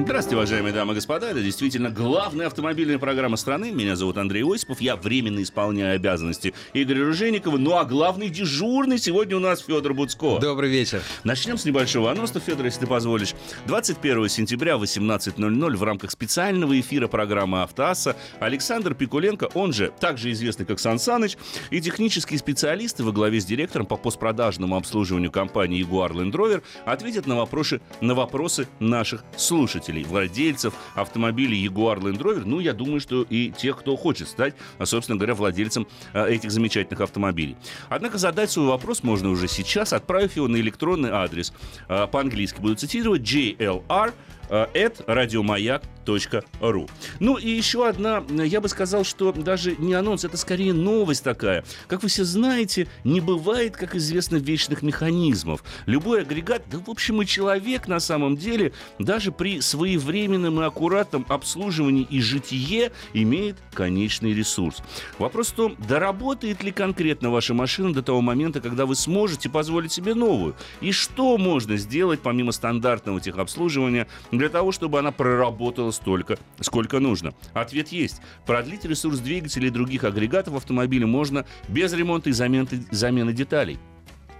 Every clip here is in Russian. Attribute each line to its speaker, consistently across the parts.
Speaker 1: Здравствуйте, уважаемые дамы и господа. Это действительно главная автомобильная программа страны. Меня зовут Андрей Осипов. Я временно исполняю обязанности Игоря Ружейникова. Ну а главный дежурный сегодня у нас Федор Буцко.
Speaker 2: Добрый вечер.
Speaker 1: Начнем с небольшого анонса, Федор, если ты позволишь. 21 сентября в 18.00 в рамках специального эфира программы «Автоасса» Александр Пикуленко, он же также известный как Сан Саныч, и технические специалисты во главе с директором по постпродажному обслуживанию компании Jaguar Land Rover ответят на вопросы, на вопросы наших слушателей покупателей, владельцев автомобилей Jaguar Land Rover, ну, я думаю, что и тех, кто хочет стать, а, собственно говоря, владельцем а, этих замечательных автомобилей. Однако задать свой вопрос можно уже сейчас, отправив его на электронный адрес. А, по-английски буду цитировать JLR at радиомаяк.ру. Ну и еще одна, я бы сказал, что даже не анонс, это скорее новость такая. Как вы все знаете, не бывает, как известно, вечных механизмов. Любой агрегат, да в общем и человек на самом деле, даже при своевременном и аккуратном обслуживании и житие имеет конечный ресурс. Вопрос в том, доработает ли конкретно ваша машина до того момента, когда вы сможете позволить себе новую? И что можно сделать помимо стандартного техобслуживания для того, чтобы она проработала столько, сколько нужно? Ответ есть. Продлить ресурс двигателя и других агрегатов автомобиля можно без ремонта и замены, замены деталей.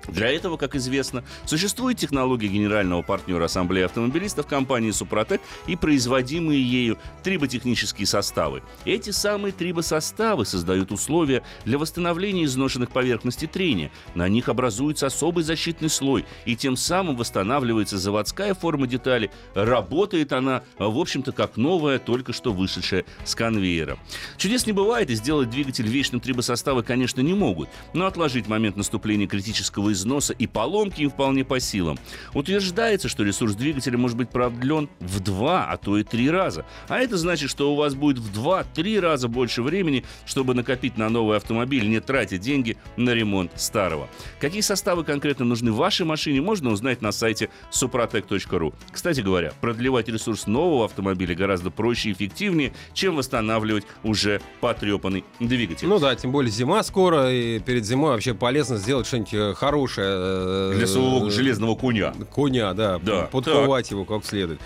Speaker 1: Для этого, как известно, существует технология генерального партнера Ассамблеи автомобилистов компании «Супротек» и производимые ею триботехнические составы. Эти самые трибосоставы создают условия для восстановления изношенных поверхностей трения. На них образуется особый защитный слой, и тем самым восстанавливается заводская форма детали. Работает она, в общем-то, как новая, только что вышедшая с конвейера. Чудес не бывает, и сделать двигатель вечным трибосоставы, конечно, не могут, но отложить момент наступления критического износа и поломки им вполне по силам. Утверждается, что ресурс двигателя может быть продлен в два, а то и три раза. А это значит, что у вас будет в два-три раза больше времени, чтобы накопить на новый автомобиль, не тратя деньги на ремонт старого. Какие составы конкретно нужны вашей машине, можно узнать на сайте suprotec.ru. Кстати говоря, продлевать ресурс нового автомобиля гораздо проще и эффективнее, чем восстанавливать уже потрепанный двигатель.
Speaker 2: Ну да, тем более зима скоро, и перед зимой вообще полезно сделать что-нибудь э, хорошее хорошая...
Speaker 1: Для своего железного куня.
Speaker 2: Куня, да. да. Подковать его как следует.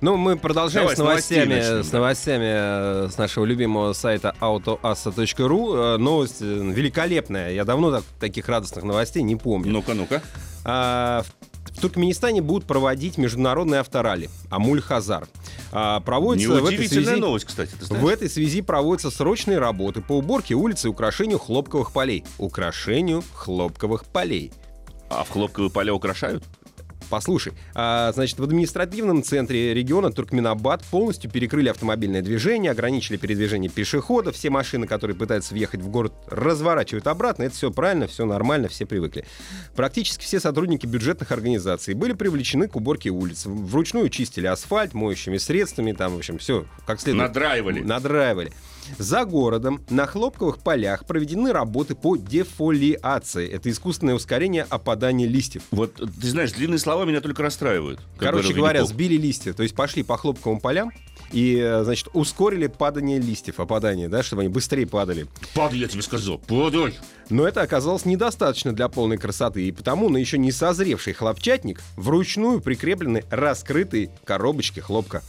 Speaker 2: Ну, мы продолжаем Давай, с новостями, с, начнем, с новостями да. с нашего любимого сайта autoassa.ru. Э, новость э, великолепная. Я давно так, таких радостных новостей не помню.
Speaker 1: Ну-ка, ну-ка.
Speaker 2: А, в Туркменистане будут проводить международные авторалли Амуль-Хазар.
Speaker 1: А, проводится в этой связи, новость, кстати.
Speaker 2: В этой связи проводятся срочные работы по уборке улиц и украшению хлопковых полей. Украшению хлопковых полей.
Speaker 1: А в хлопковые поля украшают?
Speaker 2: Послушай, а, значит, в административном центре региона Туркменабад полностью перекрыли автомобильное движение, ограничили передвижение пешеходов, все машины, которые пытаются въехать в город, разворачивают обратно. Это все правильно, все нормально, все привыкли. Практически все сотрудники бюджетных организаций были привлечены к уборке улиц. Вручную чистили асфальт моющими средствами, там, в общем, все как следует.
Speaker 1: Надраивали.
Speaker 2: Надраивали. За городом на хлопковых полях проведены работы по дефолиации. Это искусственное ускорение опадания листьев.
Speaker 1: Вот, ты знаешь, длинные слова меня только расстраивают.
Speaker 2: Короче говоря, сбили листья. То есть пошли по хлопковым полям, и, значит, ускорили падание листьев, опадание, да, чтобы они быстрее падали.
Speaker 1: Падай, я тебе сказал, падай!
Speaker 2: Но это оказалось недостаточно для полной красоты, и потому на еще не созревший хлопчатник вручную прикреплены раскрытые коробочки хлопка.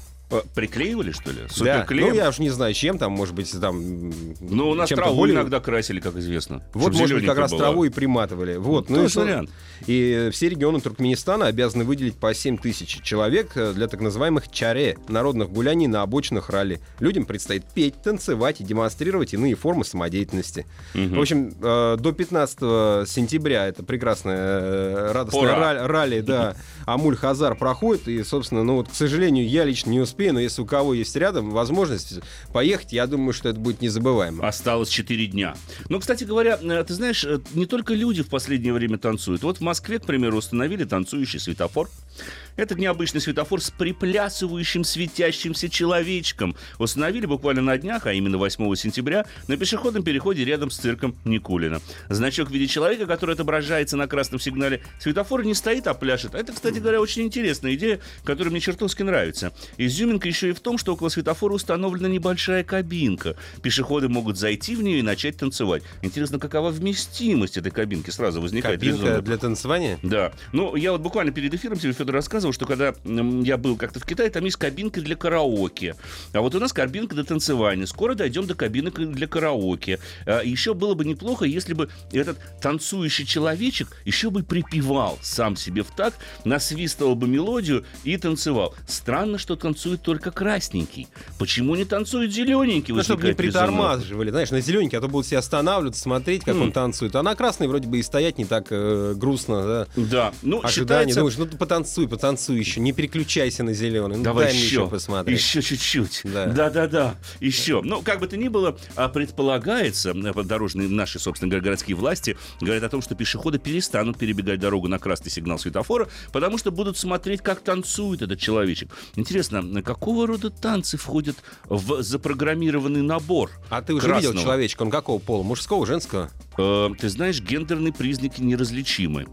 Speaker 1: Приклеивали, что ли?
Speaker 2: Суперклеем? Да. Ну, я уж не знаю, чем там, может быть, там...
Speaker 1: Ну, у нас траву более... иногда красили, как известно.
Speaker 2: Вот, может быть, как раз была. траву и приматывали. Вот, ну, ну и вариант. И все регионы Туркменистана обязаны выделить по 7 тысяч человек э, для так называемых чаре, народных гуляний на обочинах ралли. Людям предстоит петь, танцевать и демонстрировать иные формы самодеятельности. Угу. В общем, э, до 15 сентября это прекрасное э, радостное ралли, ралли, да, Амуль-Хазар проходит. И, собственно, ну вот, к сожалению, я лично не успею успею, но если у кого есть рядом возможность поехать, я думаю, что это будет незабываемо.
Speaker 1: Осталось 4 дня. Но, кстати говоря, э, ты знаешь, э, не только люди в последнее время танцуют. Вот в Москве, к примеру, установили танцующий светофор. Этот необычный светофор с приплясывающим светящимся человечком установили буквально на днях, а именно 8 сентября, на пешеходном переходе рядом с цирком Никулина. Значок в виде человека, который отображается на красном сигнале светофора, не стоит, а пляшет. Это, кстати говоря, очень интересная идея, которая мне чертовски нравится. Изюминка еще и в том, что около светофора установлена небольшая кабинка. Пешеходы могут зайти в нее и начать танцевать. Интересно, какова вместимость этой кабинки? Сразу возникает
Speaker 2: Кабинка резонно. для танцевания?
Speaker 1: Да. Ну, я вот буквально перед эфиром тебе, Федор, рассказывал, что когда я был как-то в Китае, там есть кабинка для караоке. А вот у нас кабинка для танцевания. Скоро дойдем до кабинок для караоке. А еще было бы неплохо, если бы этот танцующий человечек еще бы припевал сам себе в так, насвистывал бы мелодию и танцевал. Странно, что танцует только красненький. Почему не танцует зелененький?
Speaker 2: Ну, чтобы не притормаживали. Знаешь, на зелененький, а то будут все останавливаться, смотреть, как mm. он танцует. А на красный вроде бы и стоять не так э, грустно, да?
Speaker 1: Да.
Speaker 2: Ну, Ожидание. Считается... Думаешь, ну потанцуй, потанцуй танцуй еще, не переключайся на зеленый. Ну,
Speaker 1: Давай дай еще, еще посмотреть. Еще чуть-чуть. Да. да да еще. Ну, как бы то ни было, а, предполагается, э, дорожные наши, собственно городские власти говорят о том, что пешеходы перестанут перебегать дорогу на красный сигнал светофора, потому что будут смотреть, как танцует этот человечек. Интересно, какого рода танцы входят в запрограммированный набор?
Speaker 2: А ты уже красного? видел человечка? Он какого пола? Мужского, женского?
Speaker 1: Э, ты знаешь, гендерные признаки неразличимы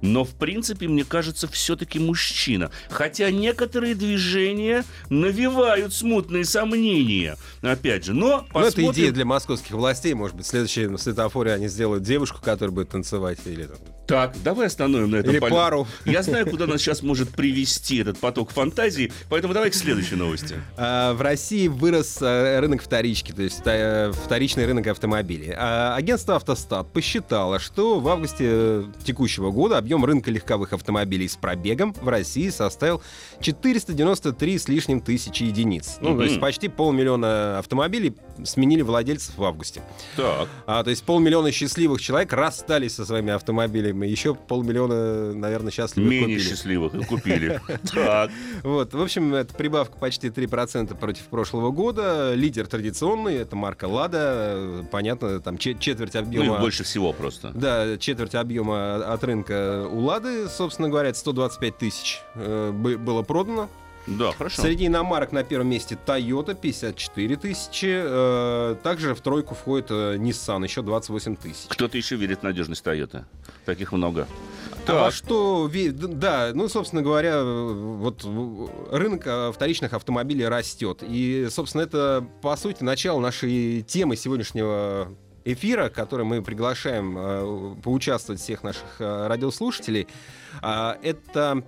Speaker 1: но в принципе, мне кажется, все-таки мужчина. Хотя некоторые движения навевают смутные сомнения. Опять же, но
Speaker 2: посмотрим... Ну, это идея для московских властей. Может быть, в следующем светофоре они сделают девушку, которая будет танцевать или там,
Speaker 1: так, давай остановим на этом.
Speaker 2: Или поле. пару.
Speaker 1: Я знаю, куда нас сейчас может привести этот поток фантазии, поэтому давай к следующей новости.
Speaker 2: А, в России вырос а, рынок вторички, то есть а, вторичный рынок автомобилей. Агентство «Автостат» посчитало, что в августе текущего года объем рынка легковых автомобилей с пробегом в России составил 493 с лишним тысячи единиц. Ну, то есть почти полмиллиона автомобилей сменили владельцев в августе.
Speaker 1: Так.
Speaker 2: А, то есть полмиллиона счастливых человек расстались со своими автомобилями еще полмиллиона, наверное, счастливых
Speaker 1: Менее купили. счастливых и купили. Так.
Speaker 2: Вот, в общем, это прибавка почти 3% против прошлого года. Лидер традиционный, это марка «Лада». Понятно, там четверть объема... Ну,
Speaker 1: больше всего просто.
Speaker 2: Да, четверть объема от рынка у «Лады», собственно говоря, 125 тысяч э, было продано.
Speaker 1: Да, хорошо.
Speaker 2: Среди иномарок на первом месте Toyota 54 тысячи. Э, также в тройку входит э, Nissan, еще 28 тысяч.
Speaker 1: Кто-то еще верит в надежность Toyota. Таких много.
Speaker 2: Так. А что, да, ну, собственно говоря, вот рынок э, вторичных автомобилей растет. И, собственно, это, по сути, начало нашей темы сегодняшнего эфира, который мы приглашаем э, поучаствовать всех наших э, радиослушателей. Э, это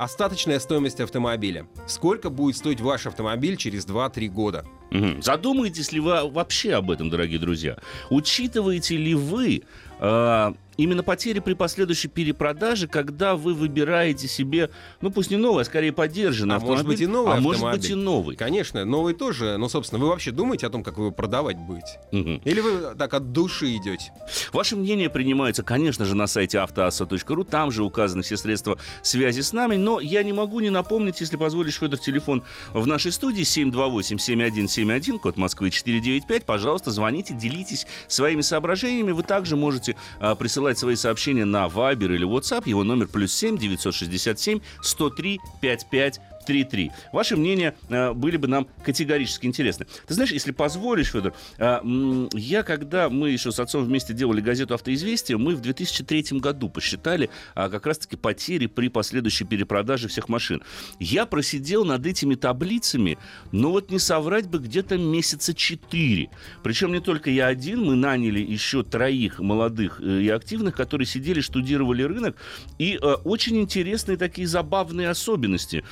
Speaker 2: Остаточная стоимость автомобиля. Сколько будет стоить ваш автомобиль через 2-3 года?
Speaker 1: Угу. Задумаетесь ли вы вообще об этом, дорогие друзья? Учитываете ли вы э, именно потери при последующей перепродаже, когда вы выбираете себе, ну пусть не новый, а скорее поддержанный
Speaker 2: а автомобиль. может быть и новый
Speaker 1: А автомобиль. может быть и новый.
Speaker 2: Конечно, новый тоже. Но, собственно, вы вообще думаете о том, как его продавать будете? Угу. Или вы так от души идете?
Speaker 1: Ваше мнение принимается, конечно же, на сайте автоаса.ру. Там же указаны все средства связи с нами. Но я не могу не напомнить, если позволишь, Федор, телефон в нашей студии 728-7171, код Москвы 495. Пожалуйста, звоните, делитесь своими соображениями. Вы также можете а, присылать присылать свои сообщения на Viber или WhatsApp. Его номер плюс 7 967 103 55 3-3. Ваши мнения э, были бы нам категорически интересны. Ты знаешь, если позволишь, Федор, э, я, когда мы еще с отцом вместе делали газету «Автоизвестия», мы в 2003 году посчитали э, как раз-таки потери при последующей перепродаже всех машин. Я просидел над этими таблицами, но вот не соврать бы где-то месяца 4. Причем не только я один, мы наняли еще троих молодых э, и активных, которые сидели, штудировали рынок, и э, очень интересные такие забавные особенности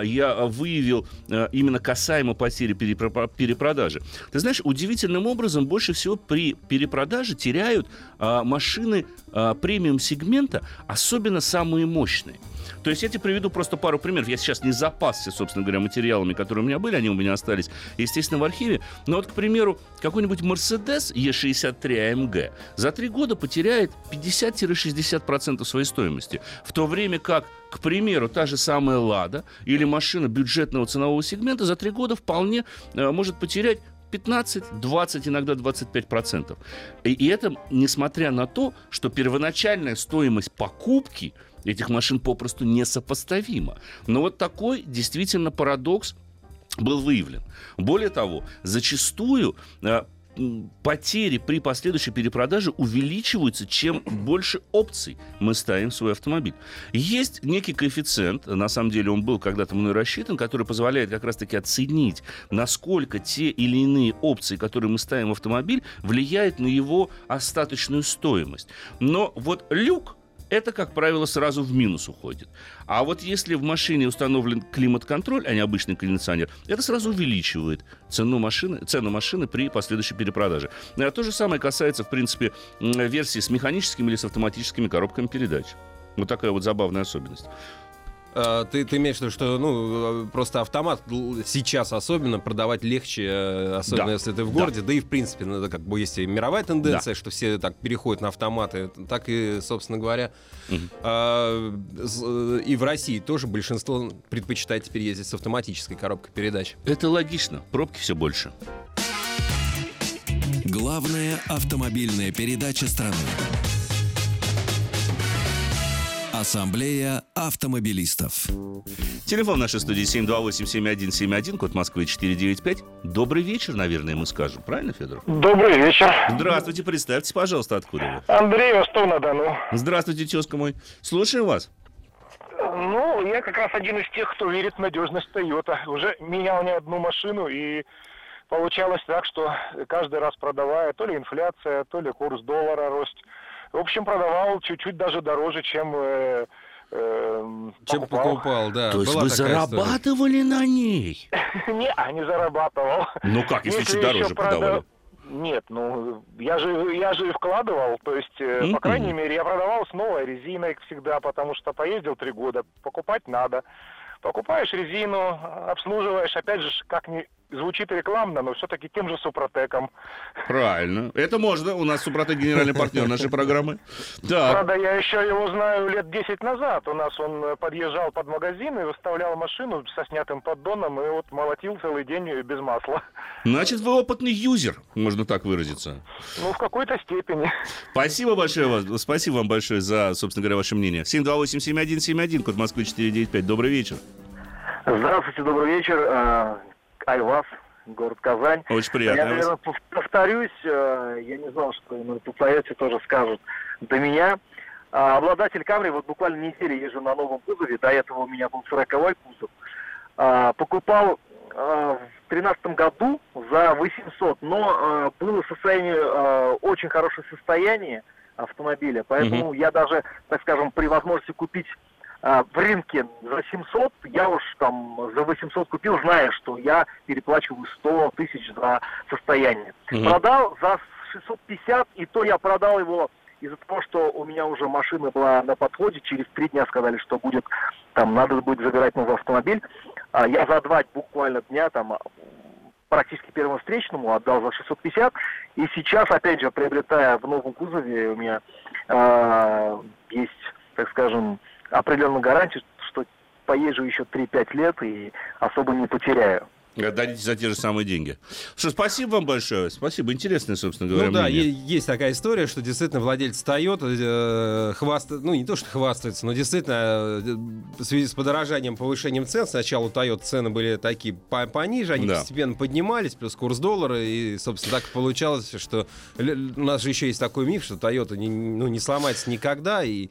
Speaker 1: я выявил э, именно касаемо потери перепродажи. Ты знаешь, удивительным образом больше всего при перепродаже теряют а, машины премиум-сегмента, особенно самые мощные. То есть я тебе приведу просто пару примеров. Я сейчас не запасся, собственно говоря, материалами, которые у меня были, они у меня остались, естественно, в архиве. Но вот, к примеру, какой-нибудь Mercedes E63 AMG за три года потеряет 50-60% своей стоимости. В то время как, к примеру, та же самая «Лада» или машина бюджетного ценового сегмента за три года вполне э, может потерять 15, 20, иногда 25 процентов. И, это несмотря на то, что первоначальная стоимость покупки этих машин попросту несопоставимо. Но вот такой действительно парадокс был выявлен. Более того, зачастую э, потери при последующей перепродаже увеличиваются, чем больше опций мы ставим в свой автомобиль. Есть некий коэффициент, на самом деле он был когда-то мной рассчитан, который позволяет как раз-таки оценить, насколько те или иные опции, которые мы ставим в автомобиль, влияют на его остаточную стоимость. Но вот люк это, как правило, сразу в минус уходит. А вот если в машине установлен климат-контроль, а не обычный кондиционер, это сразу увеличивает цену машины, цену машины при последующей перепродаже. А то же самое касается, в принципе, версии с механическими или с автоматическими коробками передач. Вот такая вот забавная особенность.
Speaker 2: А, ты, ты имеешь в виду, что ну, просто автомат сейчас особенно продавать легче, э, особенно да. если ты в городе, да, да и в принципе, ну, как бы есть и мировая тенденция, да. что все так переходят на автоматы, так и, собственно говоря, угу. а, и в России тоже большинство предпочитает теперь ездить с автоматической коробкой передач.
Speaker 1: Это логично, пробки все больше.
Speaker 3: Главная автомобильная передача страны. Ассамблея автомобилистов.
Speaker 1: Телефон нашей студии 728-7171, код Москвы 495. Добрый вечер, наверное, мы скажем. Правильно, Федор?
Speaker 4: Добрый вечер.
Speaker 1: Здравствуйте, представьтесь, пожалуйста, откуда
Speaker 4: вы? Андрей, Ростов-на-Дону.
Speaker 1: Здравствуйте, тезка мой. Слушаю вас.
Speaker 4: Ну, я как раз один из тех, кто верит в надежность Toyota. Уже менял не одну машину, и получалось так, что каждый раз продавая, то ли инфляция, то ли курс доллара рост, в общем, продавал чуть-чуть даже дороже, чем э,
Speaker 2: э, чем покупал. покупал, да.
Speaker 1: То есть Была вы зарабатывали история. на ней?
Speaker 4: Не, а не зарабатывал.
Speaker 1: Ну как, если, чуть дороже продавали?
Speaker 4: Нет, ну я же я же и вкладывал, то есть mm-hmm. по крайней мере я продавал с новой резиной всегда, потому что поездил три года, покупать надо. Покупаешь резину, обслуживаешь, опять же, как ни звучит рекламно, но все-таки тем же Супротеком.
Speaker 1: Правильно. Это можно. У нас Супротек генеральный партнер нашей программы.
Speaker 4: Да. Правда, я еще его знаю лет 10 назад. У нас он подъезжал под магазин и выставлял машину со снятым поддоном и вот молотил целый день без масла.
Speaker 1: Значит, вы опытный юзер, можно так выразиться.
Speaker 4: Ну, в какой-то степени.
Speaker 1: Спасибо большое вам. Спасибо вам большое за, собственно говоря, ваше мнение. 728-7171, код Москвы 495. Добрый вечер.
Speaker 5: Здравствуйте, добрый вечер. А, Айваз, город Казань.
Speaker 1: Очень приятно.
Speaker 5: Я, наверное, повторюсь, э, я не знал, что на Туцаевце тоже скажут до меня. А, обладатель Камри, вот буквально неделю езжу на новом кузове, до этого у меня был 40-й кузов. Покупал в 2013 году за 800, но было состояние, очень хорошее состояние автомобиля, поэтому угу. я даже, так скажем, при возможности купить в рынке за 700, я уж там за 800 купил, зная, что я переплачиваю 100 тысяч за состояние. Угу. Продал за 650, и то я продал его из-за того, что у меня уже машина была на подходе, через три дня сказали, что будет, там, надо будет забирать новый автомобиль. А я за два буквально дня, там, практически первому встречному отдал за 650. И сейчас, опять же, приобретая в новом кузове, у меня э, есть, так скажем, определенную гарантию, что поезжу еще 3-5 лет и особо не потеряю.
Speaker 1: Дадите за те же самые деньги. Что, спасибо вам большое. Спасибо. Интересное, собственно говоря,
Speaker 2: Ну да, мнение. есть такая история, что действительно владельцы Toyota э, хвастают, ну не то, что хвастаются, но действительно э, в связи с подорожанием, повышением цен, сначала у Toyota цены были такие пониже, они да. постепенно поднимались, плюс курс доллара, и, собственно, так получалось, что у нас же еще есть такой миф, что Toyota не, ну, не сломается никогда, и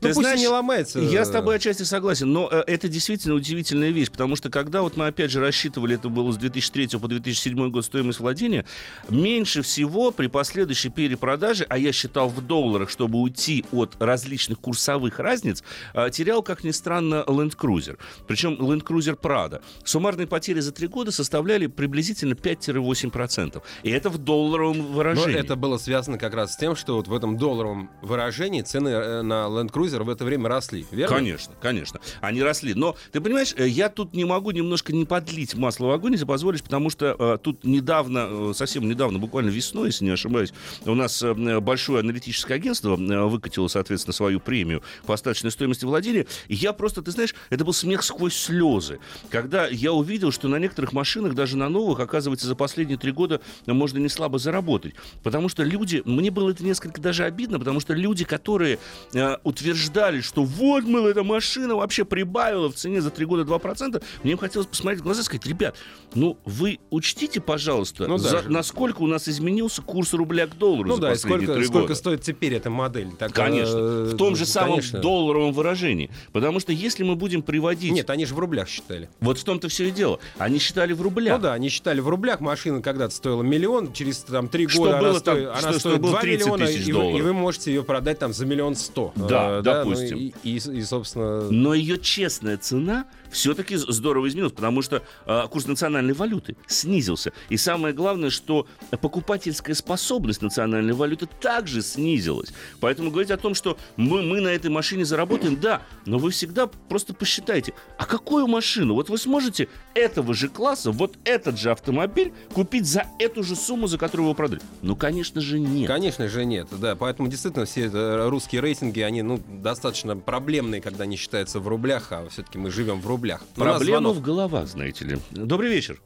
Speaker 1: ты ну, пусть знаешь, не ломается. Я с тобой отчасти согласен, но э, это действительно удивительная вещь, потому что когда вот мы опять же рассчитывали, это было с 2003 по 2007 год стоимость владения, меньше всего при последующей перепродаже, а я считал в долларах, чтобы уйти от различных курсовых разниц, э, терял, как ни странно, Land Cruiser. Причем Land Cruiser Prado. Суммарные потери за три года составляли приблизительно 5-8%. И это в долларовом выражении.
Speaker 2: Но это было связано как раз с тем, что вот в этом долларовом выражении цены э, на Land Cruiser крузеры в это время росли, верно?
Speaker 1: Конечно, конечно. Они росли. Но, ты понимаешь, э, я тут не могу немножко не подлить масло в огонь, если позволишь, потому что э, тут недавно, э, совсем недавно, буквально весной, если не ошибаюсь, у нас э, большое аналитическое агентство э, выкатило, соответственно, свою премию по остаточной стоимости владения. И я просто, ты знаешь, это был смех сквозь слезы. Когда я увидел, что на некоторых машинах, даже на новых, оказывается, за последние три года можно не слабо заработать. Потому что люди, мне было это несколько даже обидно, потому что люди, которые э, утверждают, утверждали, что вот, мол, эта машина вообще прибавила в цене за три года 2%, мне хотелось посмотреть в глаза и сказать, ребят, ну, вы учтите, пожалуйста, ну, за, насколько у нас изменился курс рубля к доллару
Speaker 2: ну,
Speaker 1: за
Speaker 2: да,
Speaker 1: последние
Speaker 2: сколько,
Speaker 1: три
Speaker 2: сколько
Speaker 1: года.
Speaker 2: стоит теперь эта модель?
Speaker 1: Так, конечно. Э, в том же самом конечно. долларовом выражении. Потому что если мы будем приводить...
Speaker 2: Нет, они же в рублях считали.
Speaker 1: Вот в том-то все и дело. Они считали в рублях.
Speaker 2: Ну да, они считали в рублях. Машина когда-то стоила миллион, через там три года что она, было, стоит, там, она что, стоит 2 миллиона, и, и вы можете ее продать там за миллион сто.
Speaker 1: Да, э, да допустим. Ну,
Speaker 2: и, и, и, собственно...
Speaker 1: Но ее честная цена все-таки здорово изменилась, потому что э, курс национальной валюты снизился. И самое главное, что покупательская способность национальной валюты также снизилась. Поэтому говорить о том, что мы, мы на этой машине заработаем, да, но вы всегда просто посчитайте, а какую машину? Вот вы сможете этого же класса, вот этот же автомобиль купить за эту же сумму, за которую вы его продали? Ну, конечно же, нет.
Speaker 2: Конечно же, нет, да. Поэтому действительно все э, русские рейтинги, они ну, достаточно проблемные, когда они считаются в рублях, а все-таки мы живем в рублях.
Speaker 1: Проблема в головах, знаете ли. Добрый вечер.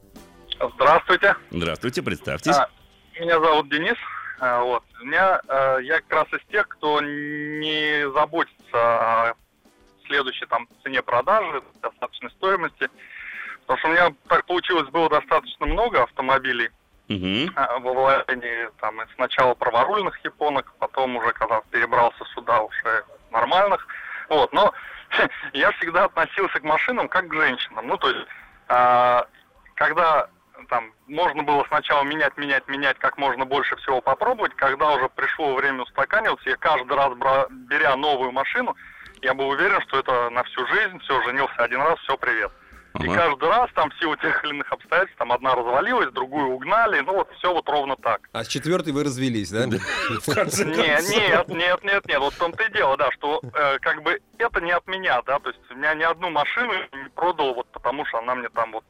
Speaker 6: Здравствуйте.
Speaker 1: Здравствуйте, представьтесь.
Speaker 6: А, меня зовут Денис. А, вот. У меня, а, я как раз из тех, кто не заботится о следующей там цене продажи, достаточной стоимости. Потому что у меня так получилось, было достаточно много автомобилей угу. во владении. Там, сначала праворульных японок, потом уже, когда перебрался сюда, уже нормальных. Вот, но я всегда относился к машинам как к женщинам. Ну, то есть, э, когда там можно было сначала менять, менять, менять, как можно больше всего попробовать, когда уже пришло время устаканиваться, я каждый раз, бра, беря новую машину, я был уверен, что это на всю жизнь, все, женился один раз, все, привет. Ага. И каждый раз там в силу тех или иных обстоятельств, там одна развалилась, другую угнали, ну вот все вот ровно так.
Speaker 2: А с четвертой вы развелись, да? Нет,
Speaker 6: нет, нет, нет, нет, вот в том-то и дело, да, что э, как бы это не от меня, да, то есть у меня ни одну машину не продал вот потому, что она мне там вот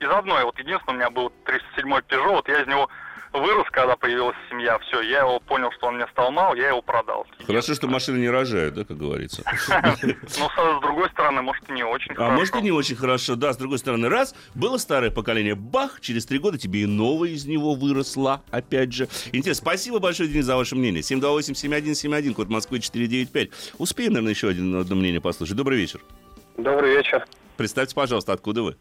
Speaker 6: из одной, вот единственное, у меня был 37-й Peugeot, вот я из него вырос, когда появилась семья, все, я его понял, что он мне стал мал, я его продал.
Speaker 1: Хорошо, что машины не рожают, да, как говорится.
Speaker 6: Ну, с другой стороны, может, и не очень хорошо.
Speaker 1: А может, и не очень хорошо, да, с другой стороны, раз, было старое поколение, бах, через три года тебе и новое из него выросло, опять же. Интересно, спасибо большое, Денис, за ваше мнение. 728-7171, код Москвы 495. Успеем, наверное, еще один, одно мнение послушать. Добрый вечер.
Speaker 7: Добрый вечер.
Speaker 1: Представьте, пожалуйста, откуда вы?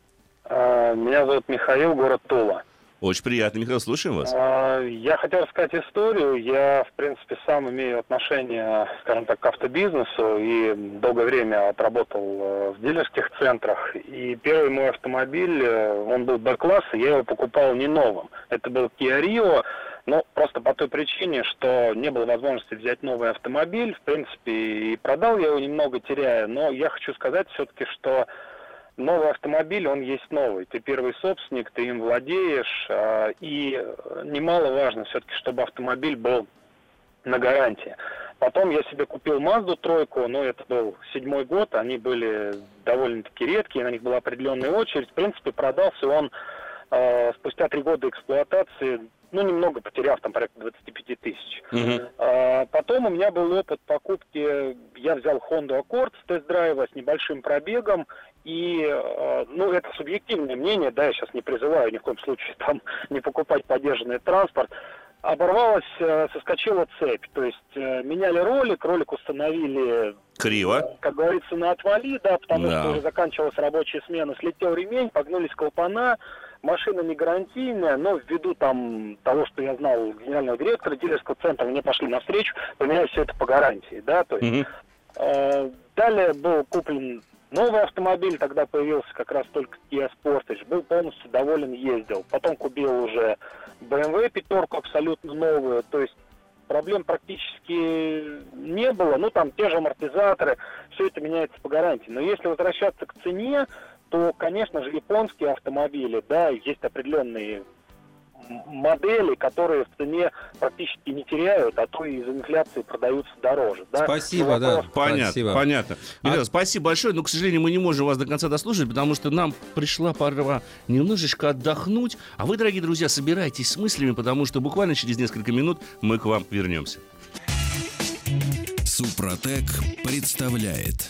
Speaker 7: А, меня зовут Михаил, город Тула.
Speaker 1: Очень приятно, Михаил, слушаем вас.
Speaker 7: А, я хотел рассказать историю. Я, в принципе, сам имею отношение, скажем так, к автобизнесу и долгое время отработал э, в дилерских центрах. И первый мой автомобиль, э, он был Б-класса, я его покупал не новым. Это был Kia Rio, но просто по той причине, что не было возможности взять новый автомобиль. В принципе, и продал я его немного теряя. Но я хочу сказать все-таки, что новый автомобиль, он есть новый. Ты первый собственник, ты им владеешь. А, и немаловажно все-таки, чтобы автомобиль был на гарантии. Потом я себе купил Мазду тройку, но это был седьмой год, они были довольно-таки редкие, на них была определенная очередь. В принципе, продался он э, спустя три года эксплуатации, ну, немного потеряв, там, порядка 25 тысяч. Uh-huh. А, потом у меня был опыт покупки, я взял Honda Accord с тест-драйва с небольшим пробегом, и, э, ну, это субъективное мнение, да, я сейчас не призываю ни в коем случае там не покупать поддержанный транспорт. Оборвалась, э, соскочила цепь. То есть э, меняли ролик, ролик установили...
Speaker 1: Криво.
Speaker 7: Как говорится, на отвали, да, потому да. что уже заканчивалась рабочая смена. Слетел ремень, погнулись клапана, машина не гарантийная, но ввиду там того, что я знал генерального директора дилерского центра, мне пошли навстречу, поменяли все это по гарантии, да, то есть... Угу. Э, далее был куплен Новый автомобиль тогда появился как раз только Kia Sportage. Был полностью доволен, ездил. Потом купил уже BMW пятерку абсолютно новую. То есть проблем практически не было. Ну, там те же амортизаторы, все это меняется по гарантии. Но если возвращаться к цене, то, конечно же, японские автомобили, да, есть определенные модели, которые в цене практически не теряют, а то и из инфляции продаются дороже. Да?
Speaker 2: Спасибо, да.
Speaker 1: Понятно, спасибо. понятно. А... спасибо большое, но, к сожалению, мы не можем вас до конца дослушать, потому что нам пришла пора немножечко отдохнуть. А вы, дорогие друзья, собирайтесь с мыслями, потому что буквально через несколько минут мы к вам вернемся.
Speaker 3: Супротек представляет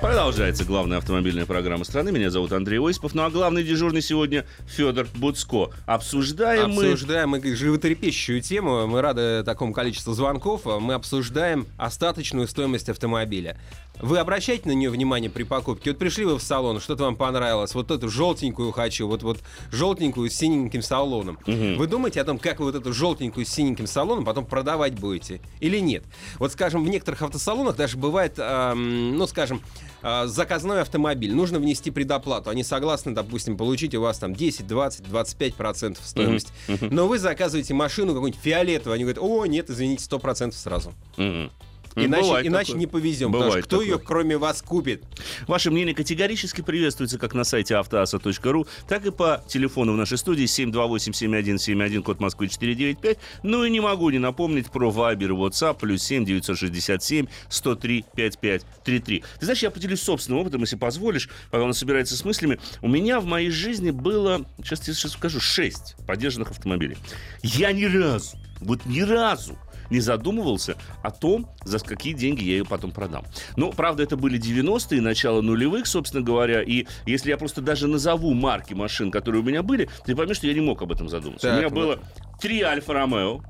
Speaker 1: Продолжается главная автомобильная программа страны. Меня зовут Андрей Осипов. Ну а главный дежурный сегодня Федор Буцко. Обсуждаем,
Speaker 2: мы... Обсуждаем мы животрепещущую тему. Мы рады такому количеству звонков. Мы обсуждаем остаточную стоимость автомобиля. Вы обращаете на нее внимание при покупке? Вот пришли вы в салон, что-то вам понравилось, вот эту желтенькую хочу, вот, вот желтенькую с синеньким салоном. Угу. Вы думаете о том, как вы вот эту желтенькую с синеньким салоном потом продавать будете или нет? Вот, скажем, в некоторых автосалонах даже бывает, эм, ну, скажем, заказной автомобиль, нужно внести предоплату. Они согласны, допустим, получить у вас там 10, 20, 25 процентов стоимости. Uh-huh. Но вы заказываете машину какую-нибудь фиолетовую, они говорят, о, нет, извините, 100 процентов сразу. Uh-huh. Иначе, иначе не повезем. Бывает потому что кто такое. ее, кроме вас, купит?
Speaker 1: Ваше мнение категорически приветствуется как на сайте автоаса.ру, так и по телефону в нашей студии 728-7171, код Москвы 495. Ну и не могу не напомнить про Viber и WhatsApp, плюс 7 967 103 5533. Ты знаешь, я поделюсь собственным опытом, если позволишь, пока он собирается с мыслями. У меня в моей жизни было, сейчас я сейчас скажу, 6 поддержанных автомобилей. Я ни разу, вот ни разу не задумывался о том, за какие деньги я ее потом продам. Ну, правда, это были 90-е, начало нулевых, собственно говоря, и если я просто даже назову марки машин, которые у меня были, ты поймешь, что я не мог об этом задуматься. Так, у меня вот. было три Альфа Ромео,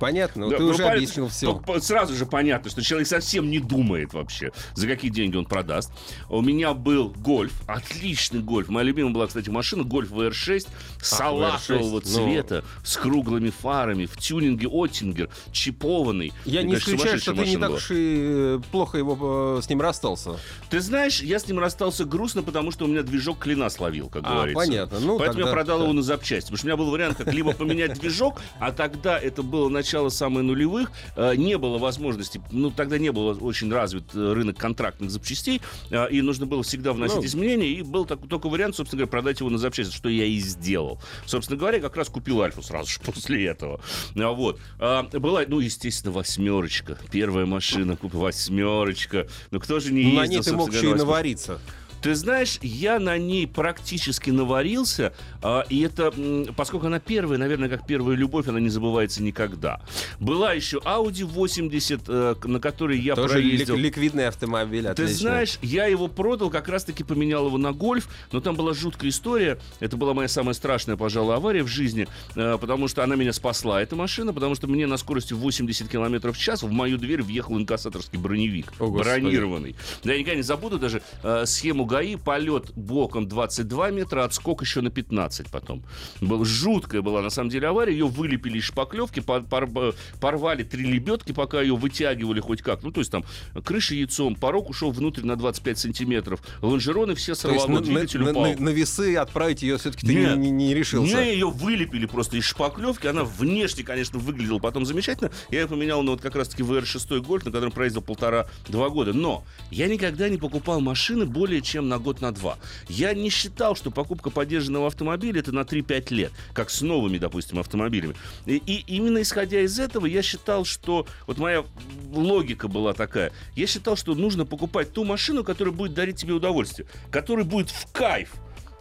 Speaker 2: Понятно, да, ты ну, уже объяснил все.
Speaker 1: Сразу же понятно, что человек совсем не думает вообще, за какие деньги он продаст. У меня был гольф, отличный гольф. Моя любимая была, кстати, машина, гольф VR6, салатового цвета, ну... с круглыми фарами, в тюнинге Оттингер, чипованный.
Speaker 2: Я не исключаю, что ты не так уж и плохо его э, с ним расстался.
Speaker 1: Ты знаешь, я с ним расстался грустно, потому что у меня движок клина словил, как а, говорится.
Speaker 2: понятно. Ну,
Speaker 1: Поэтому тогда... я продал его на запчасти. Потому что у меня был вариант, как либо поменять движок, а тогда это было на начала самых нулевых э, не было возможности, ну, тогда не было очень развит э, рынок контрактных запчастей, э, и нужно было всегда вносить ну, изменения, и был так, только вариант, собственно говоря, продать его на запчасти, что я и сделал. Собственно говоря, как раз купил Альфу сразу же после этого. Вот. Была, ну, естественно, восьмерочка. Первая машина, восьмерочка. Ну, кто же не ездил,
Speaker 2: На ней ты мог еще и навариться.
Speaker 1: Ты знаешь, я на ней практически наварился, э, и это, поскольку она первая, наверное, как первая любовь, она не забывается никогда. Была еще Audi 80, э, на которой я
Speaker 2: Тоже
Speaker 1: проездил.
Speaker 2: ликвидный автомобиль,
Speaker 1: отлично. Ты знаешь, я его продал, как раз-таки поменял его на гольф, но там была жуткая история. Это была моя самая страшная, пожалуй, авария в жизни, э, потому что она меня спасла, эта машина, потому что мне на скорости 80 км в час в мою дверь въехал инкассаторский броневик, О, бронированный. Я никогда не забуду даже э, схему ГАИ, полет боком 22 метра, отскок еще на 15 потом. Был, жуткая была, на самом деле, авария. Ее вылепили из шпаклевки, пор, пор, порвали три лебедки, пока ее вытягивали хоть как. Ну, то есть там крыша яйцом, порог ушел внутрь на 25 сантиметров, лонжероны все сорвало,
Speaker 2: двигатель на, упал. На, на весы отправить ее все-таки ты не, не, не решился?
Speaker 1: Не, ее вылепили просто из шпаклевки. Она внешне, конечно, выглядела потом замечательно. Я ее поменял на вот как раз-таки VR6 Гольф, на котором проездил полтора-два года. Но я никогда не покупал машины более чем на год, на два. Я не считал, что покупка поддержанного автомобиля это на 3-5 лет, как с новыми, допустим, автомобилями. И, и именно исходя из этого я считал, что вот моя логика была такая. Я считал, что нужно покупать ту машину, которая будет дарить тебе удовольствие, которая будет в кайф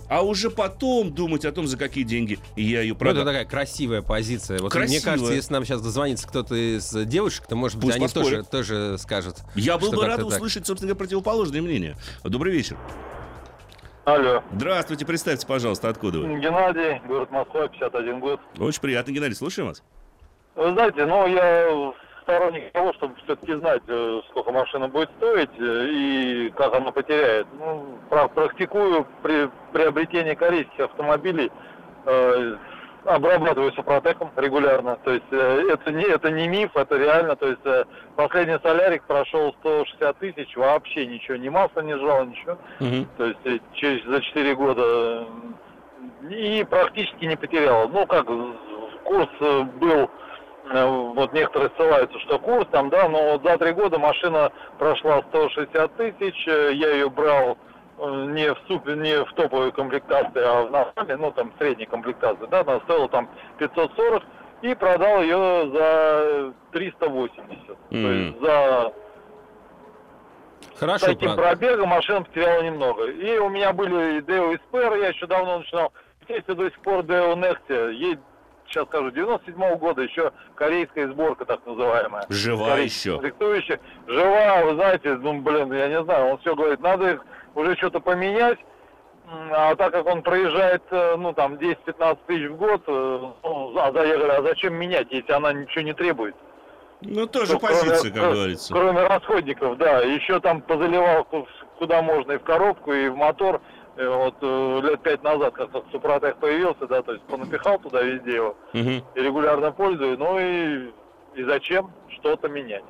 Speaker 1: а уже потом думать о том, за какие деньги я ее продам.
Speaker 2: Ну, это такая красивая позиция. Вот красивая. мне кажется, если нам сейчас дозвонится кто-то из девушек, то, может быть, Пусть они тоже, тоже скажут.
Speaker 1: Я был бы рад услышать, собственно говоря, противоположное мнение. Добрый вечер.
Speaker 8: Алло.
Speaker 1: Здравствуйте, представьте, пожалуйста, откуда вы?
Speaker 8: Геннадий, город Москва, 51 год.
Speaker 1: Очень приятно, Геннадий, слушаем вас.
Speaker 8: Вы знаете, ну, я сторонник того, чтобы все-таки знать, э, сколько машина будет стоить э, и как она потеряет. Ну, практикую при приобретении корейских автомобилей, э, обрабатываю супротеком регулярно. То есть э, это, не, это не миф, это реально. То есть э, последний солярик прошел 160 тысяч, вообще ничего, ни масла не жало, ничего. Угу. То есть э, через, за 4 года и практически не потерял. Ну, как курс был вот некоторые ссылаются, что курс там, да, но вот за три года машина прошла 160 тысяч, э, я ее брал э, не в супер, не в топовой комплектации, а в нормальной, ну там средней комплектации, да, она стоила там 540 и продал ее за 380. Mm-hmm. То есть за
Speaker 2: Хорошо,
Speaker 8: таким правда. пробегом машина потеряла немного. И у меня были и Deo Esper, я еще давно начинал. Есть до сих пор Deo Nexia, ей сейчас скажу, 97-го года еще корейская сборка так называемая.
Speaker 1: Жива еще.
Speaker 8: Диктующая. Жива, вы знаете, ну, блин, я не знаю, он все говорит, надо их уже что-то поменять. А так как он проезжает, э, ну, там, 10-15 тысяч в год, э, ну, а заехали, а зачем менять, если она ничего не требует?
Speaker 1: Ну, тоже ну, позиция, кроме, как говорится.
Speaker 8: Кроме расходников, да. Еще там позаливал куда можно и в коробку, и в мотор. Э, вот э, лет пять назад как-то Супротек появился, да, то есть понапихал туда везде его угу. и регулярно пользую. Ну и, и зачем что-то менять?